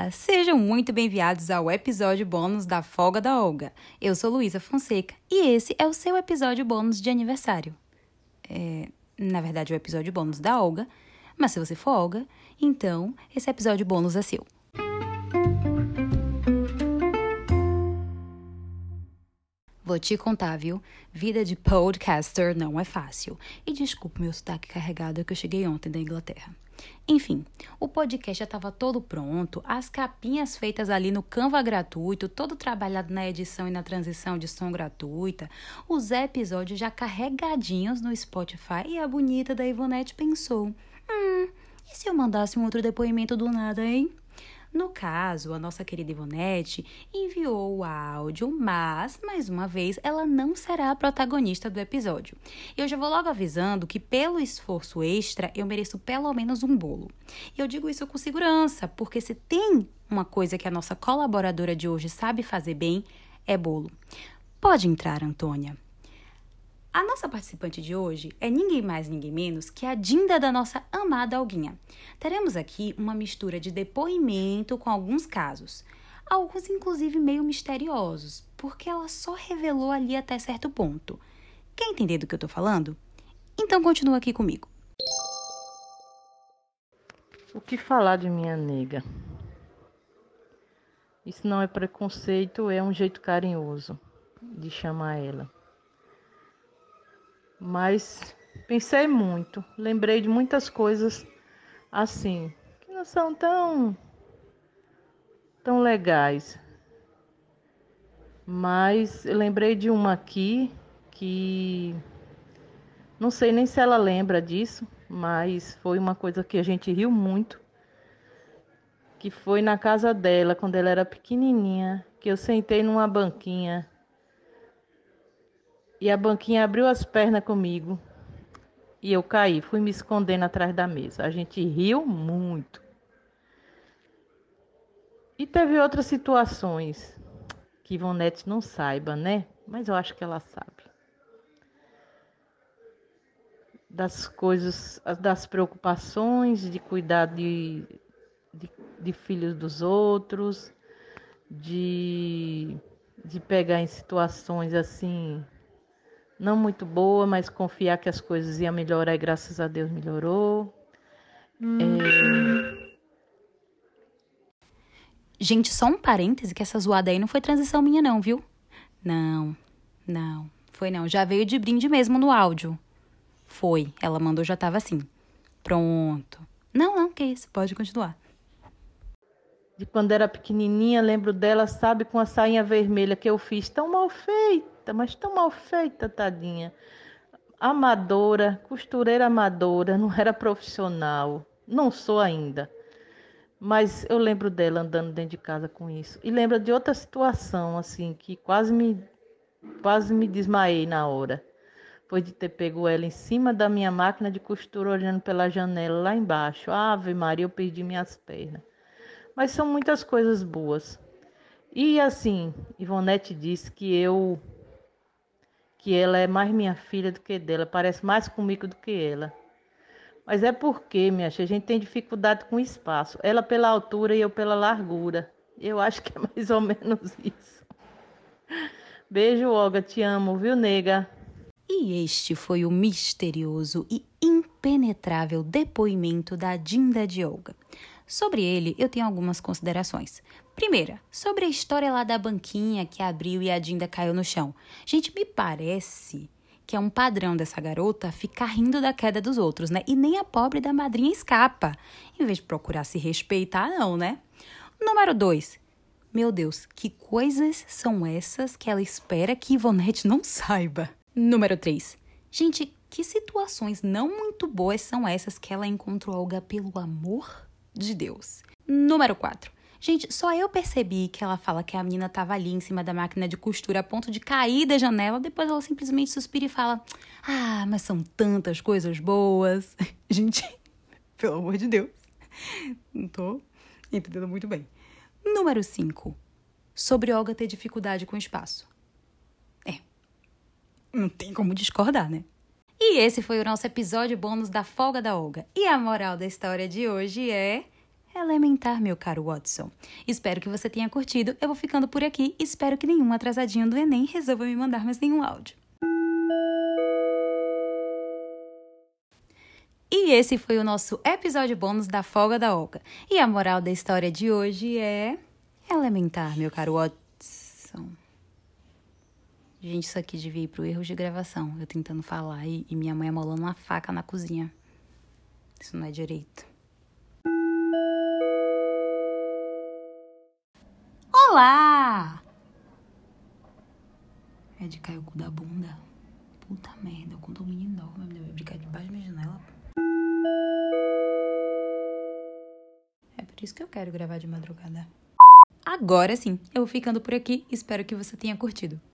Olá, sejam muito bem-vindos ao episódio bônus da Folga da Olga. Eu sou Luísa Fonseca e esse é o seu episódio bônus de aniversário. É, na verdade, o episódio bônus da Olga, mas se você for Olga, então esse episódio bônus é seu. Vou te contar, viu? Vida de podcaster não é fácil. E desculpe meu sotaque carregado que eu cheguei ontem da Inglaterra. Enfim, o podcast já estava todo pronto, as capinhas feitas ali no Canva gratuito, todo trabalhado na edição e na transição de som gratuita, os episódios já carregadinhos no Spotify e a bonita da Ivonete pensou: hum, e se eu mandasse um outro depoimento do nada, hein? No caso, a nossa querida Ivonete enviou o áudio, mas, mais uma vez, ela não será a protagonista do episódio. Eu já vou logo avisando que, pelo esforço extra, eu mereço pelo menos um bolo. E eu digo isso com segurança, porque se tem uma coisa que a nossa colaboradora de hoje sabe fazer bem, é bolo. Pode entrar, Antônia. A nossa participante de hoje é ninguém mais, ninguém menos que a Dinda da nossa amada Alguinha. Teremos aqui uma mistura de depoimento com alguns casos, alguns inclusive meio misteriosos, porque ela só revelou ali até certo ponto. Quer entender do que eu tô falando? Então continua aqui comigo. O que falar de minha nega? Isso não é preconceito, é um jeito carinhoso de chamar ela. Mas pensei muito, lembrei de muitas coisas assim, que não são tão tão legais. Mas eu lembrei de uma aqui que não sei nem se ela lembra disso, mas foi uma coisa que a gente riu muito. Que foi na casa dela, quando ela era pequenininha, que eu sentei numa banquinha e a banquinha abriu as pernas comigo. E eu caí, fui me escondendo atrás da mesa. A gente riu muito. E teve outras situações que Ivonete não saiba, né? Mas eu acho que ela sabe. Das coisas, das preocupações, de cuidar de, de, de filhos dos outros, de, de pegar em situações assim não muito boa, mas confiar que as coisas iam melhorar e graças a Deus melhorou. É... Gente, só um parêntese que essa zoada aí não foi transição minha não, viu? Não, não, foi não. Já veio de brinde mesmo no áudio. Foi, ela mandou, já tava assim. Pronto. Não, não, que isso, pode continuar. De quando era pequenininha, lembro dela, sabe, com a sainha vermelha que eu fiz, tão mal feita feita, mas tão mal feita, tadinha. Amadora, costureira amadora, não era profissional. Não sou ainda. Mas eu lembro dela andando dentro de casa com isso. E lembro de outra situação, assim, que quase me, quase me desmaiei na hora. Foi de ter pego ela em cima da minha máquina de costura, olhando pela janela lá embaixo. Ave Maria, eu perdi minhas pernas. Mas são muitas coisas boas. E assim, Ivonete disse que eu que ela é mais minha filha do que dela, parece mais comigo do que ela. Mas é porque, minha filha, a gente tem dificuldade com espaço. Ela pela altura e eu pela largura. Eu acho que é mais ou menos isso. Beijo, Olga, te amo, viu, nega? E este foi o misterioso e impenetrável depoimento da Dinda de Olga. Sobre ele, eu tenho algumas considerações. Primeira, sobre a história lá da banquinha que abriu e a Dinda caiu no chão. Gente, me parece que é um padrão dessa garota ficar rindo da queda dos outros, né? E nem a pobre da madrinha escapa. Em vez de procurar se respeitar, não, né? Número 2. Meu Deus, que coisas são essas que ela espera que Ivonete não saiba? Número 3. Gente, que situações não muito boas são essas que ela encontrou Olga pelo amor de Deus? Número 4. Gente, só eu percebi que ela fala que a menina tava ali em cima da máquina de costura a ponto de cair da janela. Depois ela simplesmente suspira e fala: Ah, mas são tantas coisas boas. Gente, pelo amor de Deus. Não tô entendendo muito bem. Número 5. Sobre Olga ter dificuldade com espaço. É. Não tem como discordar, né? E esse foi o nosso episódio bônus da folga da Olga. E a moral da história de hoje é elementar, meu caro Watson. Espero que você tenha curtido. Eu vou ficando por aqui. Espero que nenhum atrasadinho do Enem resolva me mandar mais nenhum áudio. E esse foi o nosso episódio bônus da Folga da Oca. E a moral da história de hoje é elementar, meu caro Watson. Gente, isso aqui devia ir pro erro de gravação. Eu tentando falar e, e minha mãe amolando uma faca na cozinha. Isso não é direito. Olá! É de cair o cu da bunda. Puta merda, o condomínio enorme. Vai brincar debaixo da minha janela. É por isso que eu quero gravar de madrugada. Agora sim, eu vou ficando por aqui. Espero que você tenha curtido.